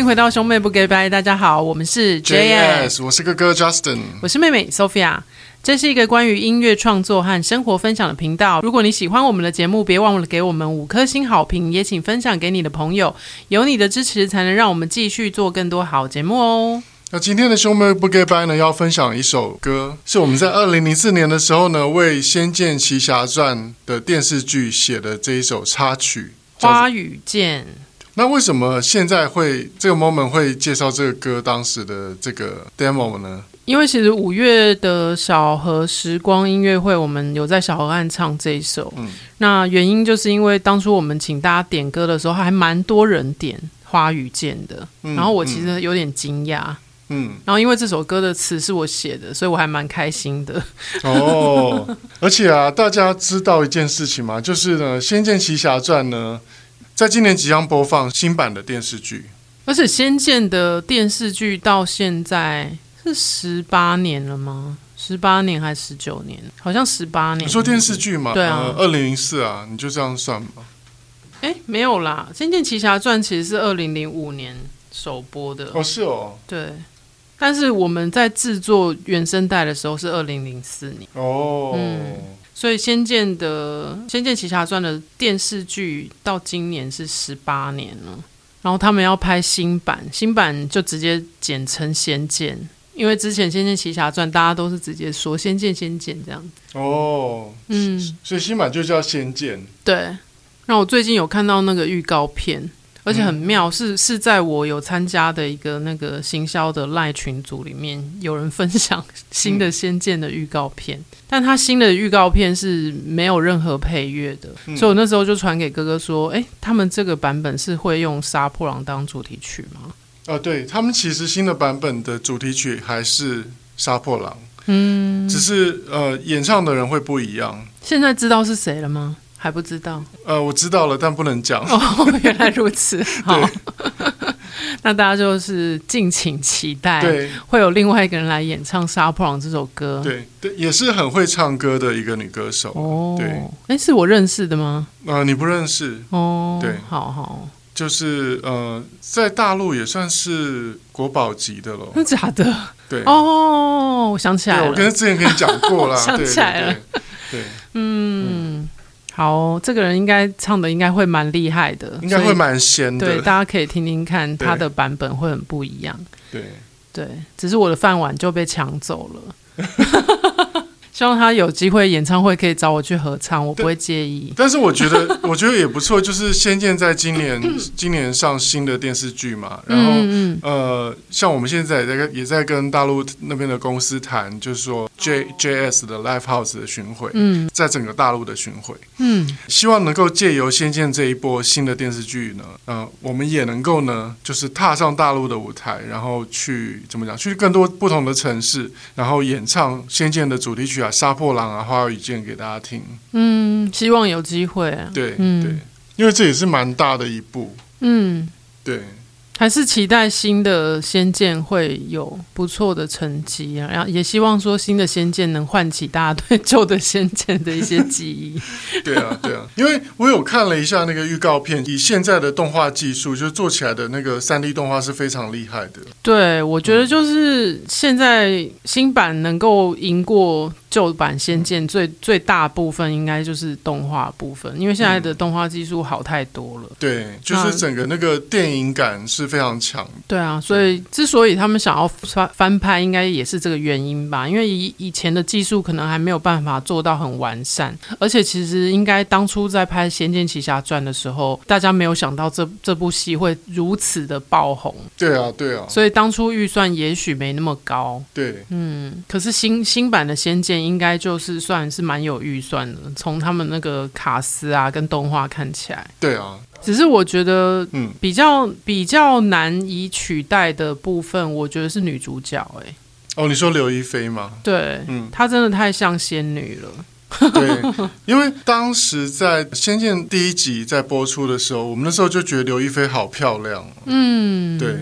迎回到兄妹不 Goodbye，大家好，我们是 JS，我是哥哥 Justin，我是妹妹 Sophia。这是一个关于音乐创作和生活分享的频道。如果你喜欢我们的节目，别忘了给我们五颗星好评，也请分享给你的朋友。有你的支持，才能让我们继续做更多好节目哦。那今天的兄妹不 Goodbye 呢，要分享一首歌，是我们在二零零四年的时候呢，为《仙剑奇侠传》的电视剧写的这一首插曲《花与剑》。那为什么现在会这个 moment 会介绍这个歌当时的这个 demo 呢？因为其实五月的小河时光音乐会，我们有在小河岸唱这一首。嗯，那原因就是因为当初我们请大家点歌的时候，还蛮多人点《花与剑》的。嗯，然后我其实有点惊讶。嗯，然后因为这首歌的词是我写的，所以我还蛮开心的。哦，而且啊，大家知道一件事情吗？就是呢，《仙剑奇侠传》呢，在今年即将播放新版的电视剧。而且《仙剑》的电视剧到现在。是十八年了吗？十八年还是十九年？好像十八年。你说电视剧吗？对啊，二零零四啊，你就这样算吧。哎，没有啦，《仙剑奇侠传》其实是二零零五年首播的。哦，是哦。对，但是我们在制作原声带的时候是二零零四年。哦。嗯，所以《仙剑》的《仙剑奇侠传》的电视剧到今年是十八年了，然后他们要拍新版，新版就直接简称《仙剑》。因为之前《仙剑奇侠传》大家都是直接说《仙剑》《仙剑》这样子哦，嗯，所以新版就叫《仙剑》。对，那我最近有看到那个预告片，而且很妙，嗯、是是在我有参加的一个那个行销的赖群组里面，有人分享新的《仙剑》的预告片，嗯、但他新的预告片是没有任何配乐的，嗯、所以我那时候就传给哥哥说：“哎，他们这个版本是会用《杀破狼》当主题曲吗？”啊，对他们其实新的版本的主题曲还是《杀破狼》，嗯，只是呃演唱的人会不一样。现在知道是谁了吗？还不知道。呃，我知道了，但不能讲。哦，原来如此。好，那大家就是敬请期待，对，会有另外一个人来演唱《杀破狼》这首歌。对，对，也是很会唱歌的一个女歌手。哦，对，哎，是我认识的吗？啊、呃，你不认识？哦，对，好好。就是呃，在大陆也算是国宝级的了。真的假的？对哦，我想起来了，我跟之前跟你讲过了，想起来了。对，嗯，好，这个人应该唱的应该会蛮厉害的，应该会蛮仙的。对，大家可以听听看他的版本会很不一样。对对，只是我的饭碗就被抢走了。希望他有机会演唱会可以找我去合唱，我不会介意。但是我觉得，我觉得也不错。就是《仙剑》在今年 今年上新的电视剧嘛，然后嗯像我们现在也在也在跟大陆那边的公司谈，就是说 J J S 的 Live House 的巡回，嗯，在整个大陆的巡回，嗯，希望能够借由《仙剑》这一波新的电视剧呢，呃，我们也能够呢，就是踏上大陆的舞台，然后去怎么讲，去更多不同的城市，然后演唱《仙剑》的主题曲啊。杀破狼啊，花与剑给大家听。嗯，希望有机会啊。对，嗯、对，因为这也是蛮大的一步。嗯，对。还是期待新的仙剑会有不错的成绩啊，然后也希望说新的仙剑能唤起大家对旧的仙剑的一些记忆。对啊，对啊，因为我有看了一下那个预告片，以现在的动画技术，就做起来的那个三 D 动画是非常厉害的。对，我觉得就是现在新版能够赢过旧版仙剑最，最最大部分应该就是动画部分，因为现在的动画技术好太多了。嗯。对，就是整个那个电影感是。非常强，对啊，所以之所以他们想要翻翻拍，应该也是这个原因吧。因为以以前的技术可能还没有办法做到很完善，而且其实应该当初在拍《仙剑奇侠传》的时候，大家没有想到这这部戏会如此的爆红。对啊，对啊，所以当初预算也许没那么高。对，嗯，可是新新版的《仙剑》应该就是算是蛮有预算的，从他们那个卡斯啊跟动画看起来。对啊。只是我觉得，嗯，比较比较难以取代的部分，我觉得是女主角。哎，哦，你说刘亦菲吗？对，嗯，她真的太像仙女了。对，因为当时在《仙剑》第一集在播出的时候，我们那时候就觉得刘亦菲好漂亮。嗯，对。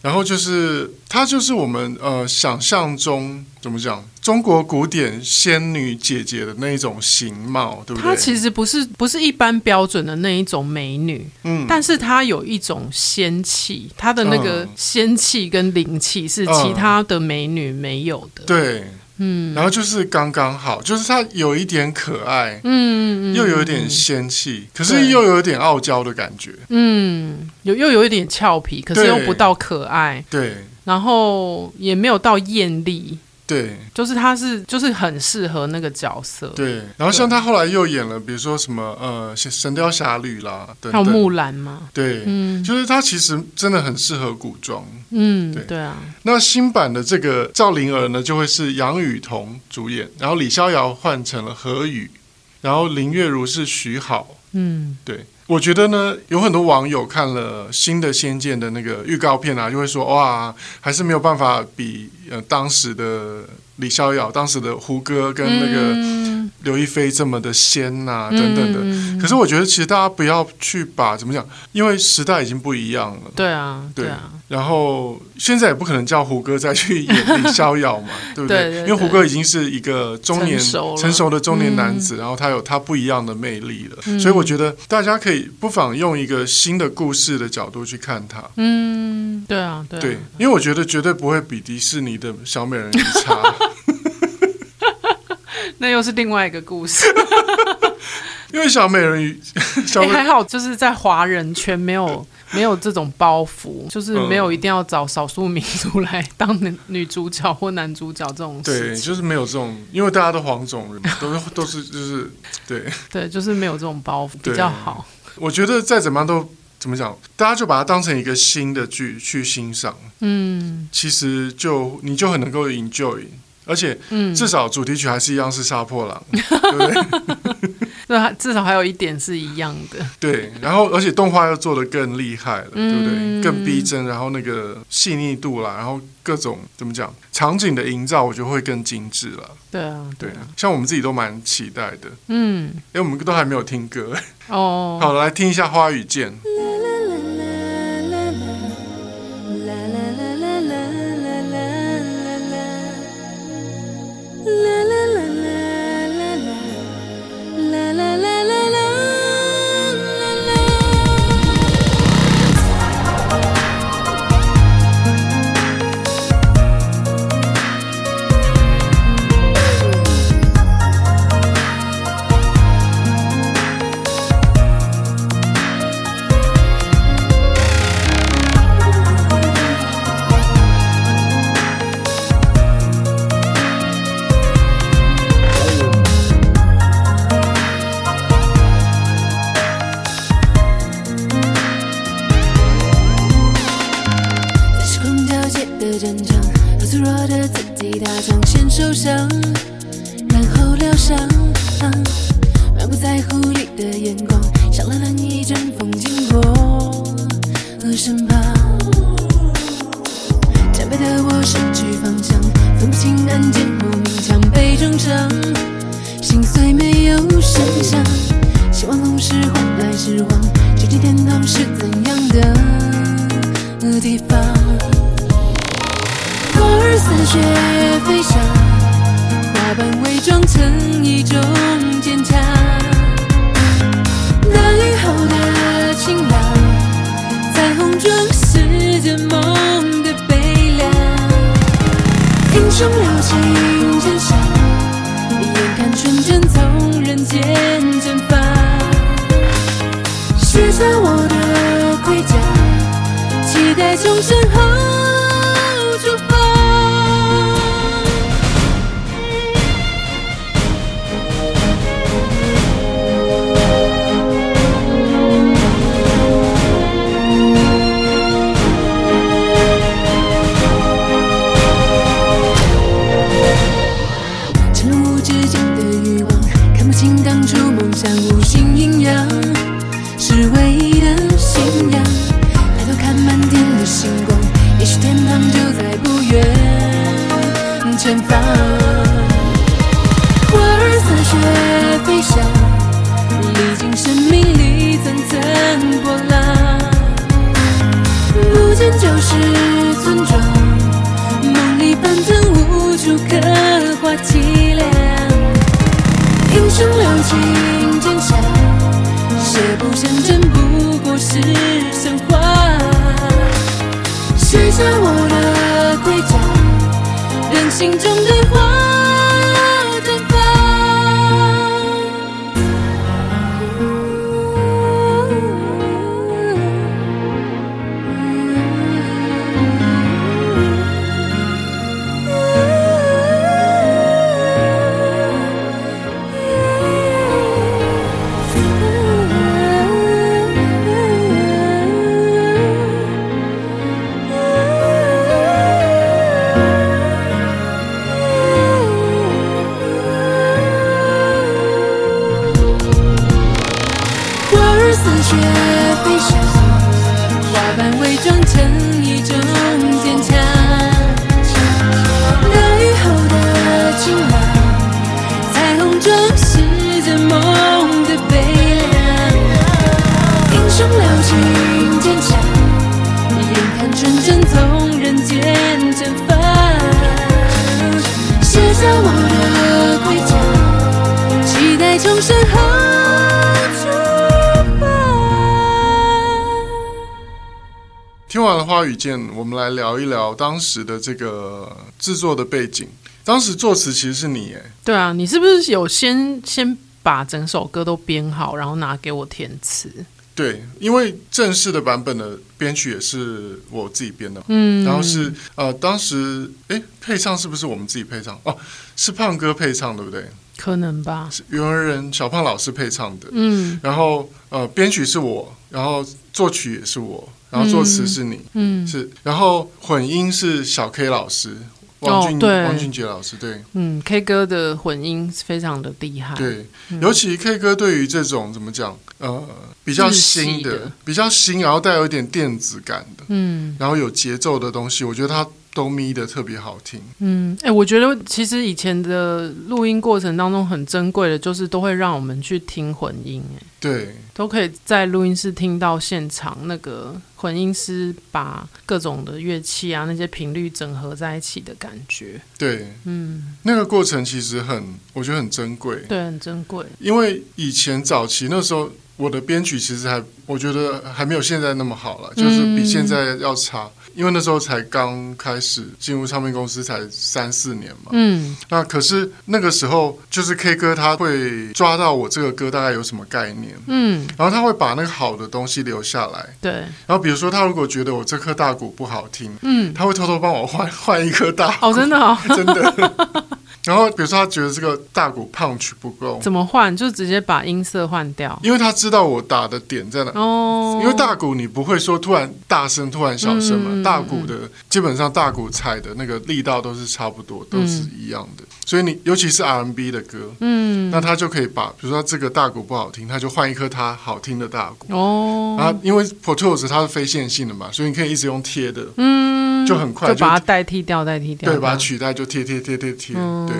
然后就是她就是我们呃想象中怎么讲中国古典仙女姐姐的那一种形貌，对不对？她其实不是不是一般标准的那一种美女，嗯，但是她有一种仙气，她的那个仙气跟灵气是其他的美女没有的，嗯、对。嗯，然后就是刚刚好，就是它有一点可爱，嗯，又有一点仙气，可是又有一点傲娇的感觉，嗯，有又有一点俏皮，可是又不到可爱，对，然后也没有到艳丽。对，就是他是就是很适合那个角色。对，然后像他后来又演了，比如说什么呃《神雕侠侣》啦，还有木兰嘛。对，嗯，就是他其实真的很适合古装。嗯，对对啊。那新版的这个赵灵儿呢，就会是杨雨桐主演，然后李逍遥换成了何雨，然后林月如是徐好。嗯，对。我觉得呢，有很多网友看了新的《仙剑》的那个预告片啊，就会说哇，还是没有办法比呃当时的李逍遥、当时的胡歌跟那个刘亦菲这么的仙呐、等等的。可是我觉得，其实大家不要去把怎么讲，因为时代已经不一样了。对啊，对，对啊。然后现在也不可能叫胡歌再去演李逍遥嘛，对不对？对对对，因为胡歌已经是一个中年成熟，成熟的中年男子，嗯、然后他有他不一样的魅力了。嗯、所以我觉得大家可以不妨用一个新的故事的角度去看他。嗯，对啊，对啊，对，因为我觉得绝对不会比迪士尼的小美人鱼差。那又是另外一个故事。因为小美人鱼，小美、欸、还好，就是在华人圈没有。没有这种包袱，就是没有一定要找少数民族来当女主角或男主角这种事。对，就是没有这种，因为大家都黄种人，都是都是就是对对，就是没有这种包袱比较好。我觉得再怎么样都怎么讲，大家就把它当成一个新的剧去欣赏。嗯，其实就你就很能够 enjoy。而且，至少主题曲还是一样是杀破狼，嗯、对不对？对，至少还有一点是一样的。对，然后而且动画又做的更厉害了，嗯、对不对？更逼真，然后那个细腻度啦，然后各种怎么讲，场景的营造，我觉得会更精致了。对啊，对啊，像我们自己都蛮期待的。嗯，因为我们都还没有听歌。哦，好，来听一下《花与剑》。什？下扮伪装成一种坚强大雨后的晴朗彩虹装饰着梦的悲凉。英雄流情剑下眼看春真从人间蒸发。卸下我的盔甲期待重生后。不过是神话。卸下我的盔甲，让心中的花。雪飞翔，花瓣伪装成一种坚强。大雨后的晴朗，彩虹中是最梦的悲凉。英雄留尽，坚强，眼看纯真从人间蒸发。卸下我的盔甲，期待重生后。完了花语剑，我们来聊一聊当时的这个制作的背景。当时作词其实是你，哎，对啊，你是不是有先先把整首歌都编好，然后拿给我填词？对，因为正式的版本的编曲也是我自己编的，嗯，然后是呃，当时哎，配唱是不是我们自己配唱？哦，是胖哥配唱，对不对？可能吧，是袁惟仁小胖老师配唱的，嗯，然后呃，编曲是我，然后作曲也是我。然后作词是你，嗯，是，然后混音是小 K 老师，王俊、哦、王俊杰老师，对，嗯，K 歌的混音非常的厉害，对，嗯、尤其 K 歌对于这种怎么讲，呃，比较新的，的。比较新，然后带有一点电子感的，嗯，然后有节奏的东西，我觉得他。都咪的特别好听，嗯，哎、欸，我觉得其实以前的录音过程当中很珍贵的，就是都会让我们去听混音，哎，对，都可以在录音室听到现场那个混音师把各种的乐器啊那些频率整合在一起的感觉，对，嗯，那个过程其实很，我觉得很珍贵，对，很珍贵，因为以前早期那时候。我的编曲其实还，我觉得还没有现在那么好了，就是比现在要差，嗯、因为那时候才刚开始进入唱片公司，才三四年嘛。嗯，那可是那个时候，就是 K 歌他会抓到我这个歌大概有什么概念，嗯，然后他会把那个好的东西留下来，对。然后比如说他如果觉得我这颗大鼓不好听，嗯，他会偷偷帮我换换一颗大鼓，哦，真的哦，真的。然后，比如说他觉得这个大鼓 punch 不够，怎么换？就直接把音色换掉，因为他知道我打的点在哪。哦，因为大鼓你不会说突然大声，突然小声嘛。嗯、大鼓的基本上大鼓踩的那个力道都是差不多，都是一样的。嗯、所以你尤其是 R&B 的歌，嗯，那他就可以把，比如说这个大鼓不好听，他就换一颗他好听的大鼓。哦，然后因为 Pro Tools 它是非线性的嘛，所以你可以一直用贴的，嗯，就很快就，把它代替掉，代替掉，对，把它取代就贴贴贴贴贴，嗯、对。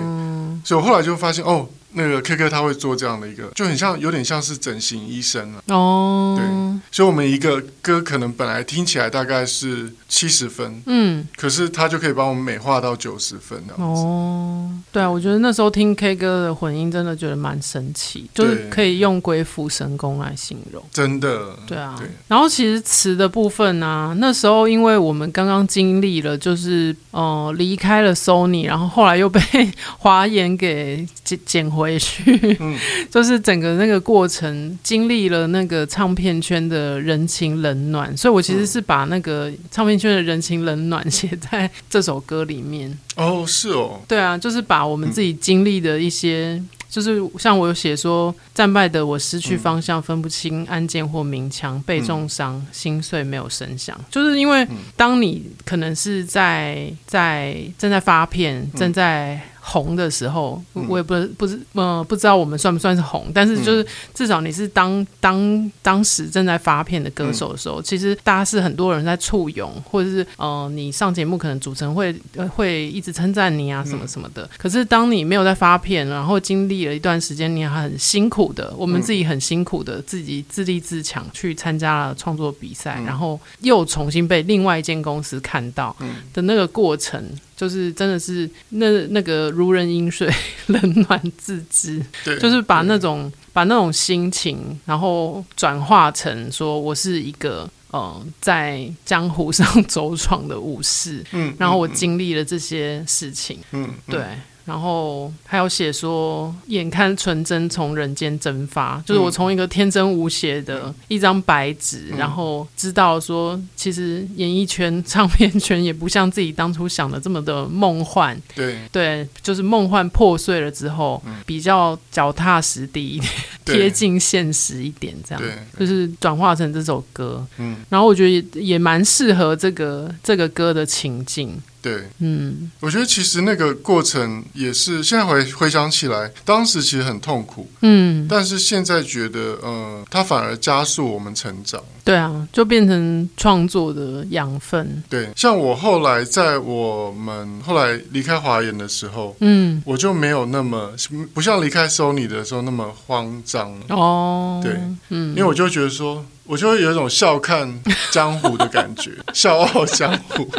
所以我后来就发现，哦。那个 K 歌他会做这样的一个，就很像，有点像是整形医生了。哦，对，所以我们一个歌可能本来听起来大概是七十分，嗯，可是他就可以帮我们美化到九十分这样子。哦，对啊，我觉得那时候听 K 歌的混音真的觉得蛮神奇，就是可以用鬼斧神工来形容。真的，对啊。对。然后其实词的部分呢、啊，那时候因为我们刚刚经历了，就是呃离开了 Sony，然后后来又被 华研给捡捡回。回去，嗯、就是整个那个过程经历了那个唱片圈的人情冷暖，所以我其实是把那个唱片圈的人情冷暖写在这首歌里面。哦，是哦，对啊，就是把我们自己经历的一些，嗯、就是像我有写说，战败的我失去方向，分不清暗箭或明枪，被重伤，嗯、心碎没有声响，就是因为当你可能是在在正在发片，正在。红的时候，我也不不是呃不知道我们算不算是红，但是就是至少你是当当当时正在发片的歌手的时候，其实大家是很多人在簇拥，或者是呃你上节目可能主持人会会一直称赞你啊什么什么的。可是当你没有在发片，然后经历了一段时间，你还很辛苦的，我们自己很辛苦的自己自立自强去参加了创作比赛，然后又重新被另外一间公司看到的那个过程。就是真的是那那个如人饮水，冷暖自知。对，就是把那种把那种心情，然后转化成说我是一个嗯在江湖上 走闯的武士。嗯，然后我经历了这些事情。嗯，对。然后还有写说，眼看纯真从人间蒸发，就是我从一个天真无邪的一张白纸，嗯、然后知道说，其实演艺圈、唱片圈也不像自己当初想的这么的梦幻。对。对，就是梦幻破碎了之后，嗯、比较脚踏实地一点，贴近现实一点，这样就是转化成这首歌。嗯，然后我觉得也也蛮适合这个这个歌的情境。对，嗯，我觉得其实那个过程也是，现在回回想起来，当时其实很痛苦，嗯，但是现在觉得，呃，它反而加速我们成长。对啊，就变成创作的养分。对，像我后来在我们后来离开华研的时候，嗯，我就没有那么不像离开 Sony 的时候那么慌张哦。对，嗯，因为我就觉得说。我就会有一种笑看江湖的感觉，笑傲江湖。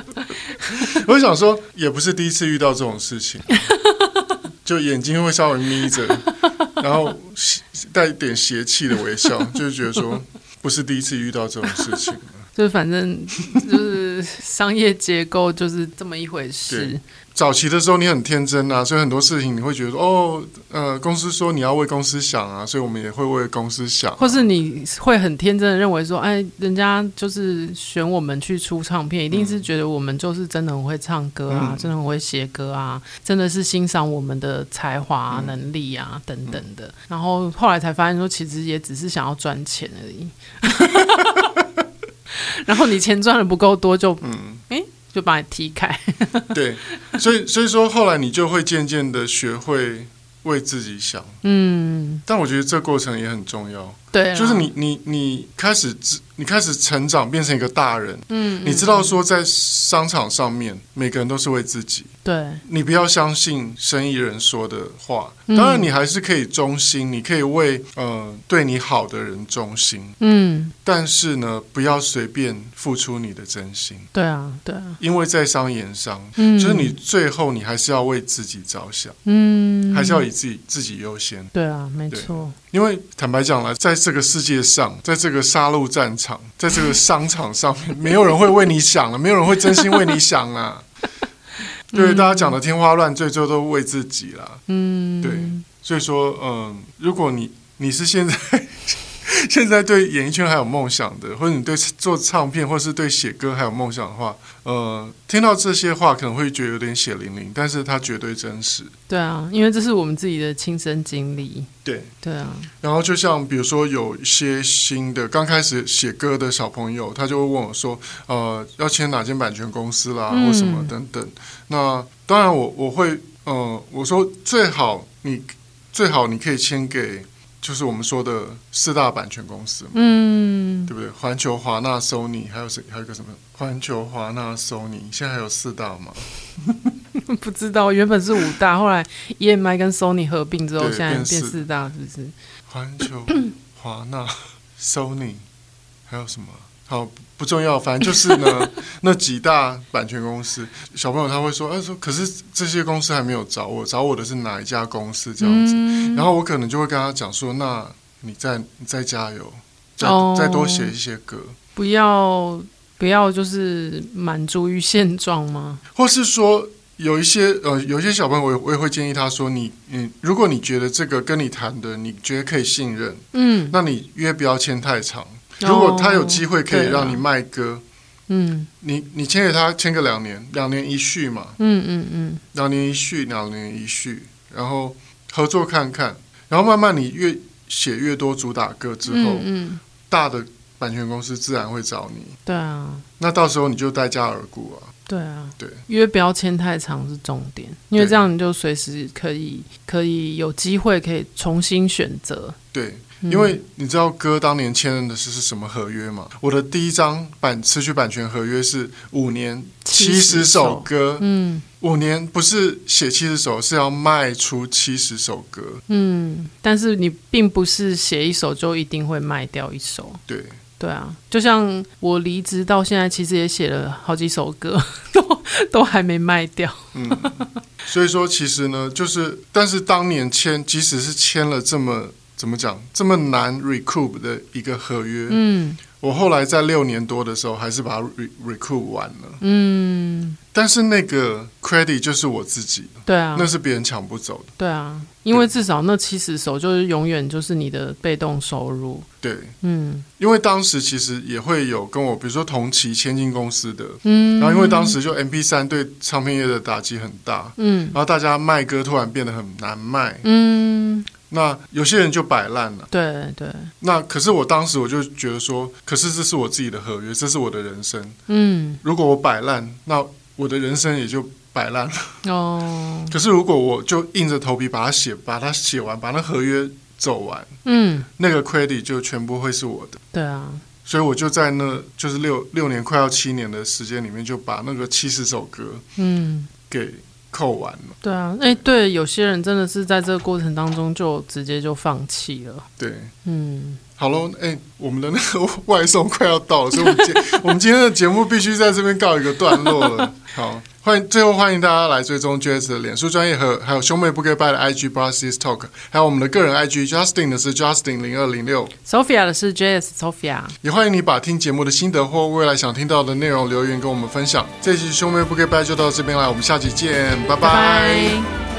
我就想说，也不是第一次遇到这种事情，就眼睛会稍微眯着，然后带一点邪气的微笑，就是觉得说，不是第一次遇到这种事情。就反正就是商业结构就是这么一回事。早期的时候你很天真啊，所以很多事情你会觉得哦，呃，公司说你要为公司想啊，所以我们也会为公司想啊。或是你会很天真的认为说，哎，人家就是选我们去出唱片，一定是觉得我们就是真的很会唱歌啊，嗯、真的很会写歌啊，真的是欣赏我们的才华啊、能力啊、嗯、等等的。然后后来才发现说，其实也只是想要赚钱而已。然后你钱赚的不够多就，就嗯，哎。就把你踢开，对，所以所以说后来你就会渐渐的学会为自己想，嗯，但我觉得这过程也很重要，对，就是你你你开始你开始成长，变成一个大人，嗯，你知道说在商场上面每个人都是为自己。对，你不要相信生意人说的话。当然，你还是可以忠心，你可以为呃对你好的人忠心。嗯，但是呢，不要随便付出你的真心。对啊，对啊，因为在商言商，嗯，就是你最后你还是要为自己着想，嗯，还是要以自己自己优先。对啊，没错。因为坦白讲来，在这个世界上，在这个杀戮战场，在这个商场上面，没有人会为你想了，没有人会真心为你想了。对，大家讲的天花乱坠，最后都为自己了。嗯，对，所以说，嗯，如果你你是现在现在对演艺圈还有梦想的，或者你对做唱片，或是对写歌还有梦想的话，呃，听到这些话可能会觉得有点血淋淋，但是它绝对真实。对啊，因为这是我们自己的亲身经历。对，对啊。然后就像比如说，有一些新的刚开始写歌的小朋友，他就会问我说：“呃，要签哪间版权公司啦，嗯、或什么等等。”那当然我，我我会，呃，我说最好你最好你可以签给。就是我们说的四大版权公司，嗯，对不对？环球、华纳、Sony，还有谁？还有个什么？环球、华纳、Sony，现在还有四大吗？不知道，原本是五大，后来 EMI 跟 Sony 合并之后，现在变四大，是不是？环球、华纳、Sony，还有什么？好。不重要，反正就是呢，那几大版权公司，小朋友他会说，哎，说可是这些公司还没有找我，找我的是哪一家公司这样子，嗯、然后我可能就会跟他讲说，那你再你再加油，再、哦、再多写一些歌，不要不要就是满足于现状吗？或是说有一些呃，有一些小朋友我也我也会建议他说，你嗯，如果你觉得这个跟你谈的，你觉得可以信任，嗯，那你约不要签太长。如果他有机会可以让你卖歌，嗯，你你签给他签个两年，两年一续嘛，嗯嗯嗯，两年一续，两年一续，然后合作看看，然后慢慢你越写越多主打歌之后，嗯，大的版权公司自然会找你，对啊，那到时候你就待价而沽啊，对啊，对，因为不要签太长是重点，因为这样你就随时可以可以有机会可以重新选择，对。因为你知道哥当年签的是是什么合约吗？我的第一张版词曲版权合约是五年七十首歌，嗯，五年不是写七十首，是要卖出七十首歌，嗯，但是你并不是写一首就一定会卖掉一首，对，对啊，就像我离职到现在，其实也写了好几首歌，都都还没卖掉。嗯，所以说其实呢，就是但是当年签，即使是签了这么怎么讲这么难 recoup 的一个合约，嗯。我后来在六年多的时候，还是把它 recoup 完了。嗯，但是那个 credit 就是我自己的，对啊，那是别人抢不走的。对啊，因为至少那七十首就是永远就是你的被动收入。对，嗯，因为当时其实也会有跟我，比如说同期签进公司的，嗯，然后因为当时就 M P 三对唱片业的打击很大，嗯，然后大家卖歌突然变得很难卖，嗯。那有些人就摆烂了，对对。那可是我当时我就觉得说，可是这是我自己的合约，这是我的人生。嗯，如果我摆烂，那我的人生也就摆烂了。哦。可是如果我就硬着头皮把它写，把它写完，把那合约走完，嗯，那个 credit 就全部会是我的。对啊。所以我就在那就是六六年快要七年的时间里面，就把那个七十首歌，嗯，给。扣完了，对啊，哎，对，有些人真的是在这个过程当中就直接就放弃了。对，嗯，好喽，哎，我们的那个外送快要到了，所以我们今 我们今天的节目必须在这边告一个段落了。好。欢迎，最后欢迎大家来追踪 Jazz 的脸书专业和还有兄妹不给拜的 IG Brothers Talk，还有我们的个人 IG Justin 的是 Justin 零二零六，Sophia 的是 Jazz Sophia。也欢迎你把听节目的心得或未来想听到的内容留言跟我们分享。这期兄妹不给拜就到这边来，我们下期见，拜拜。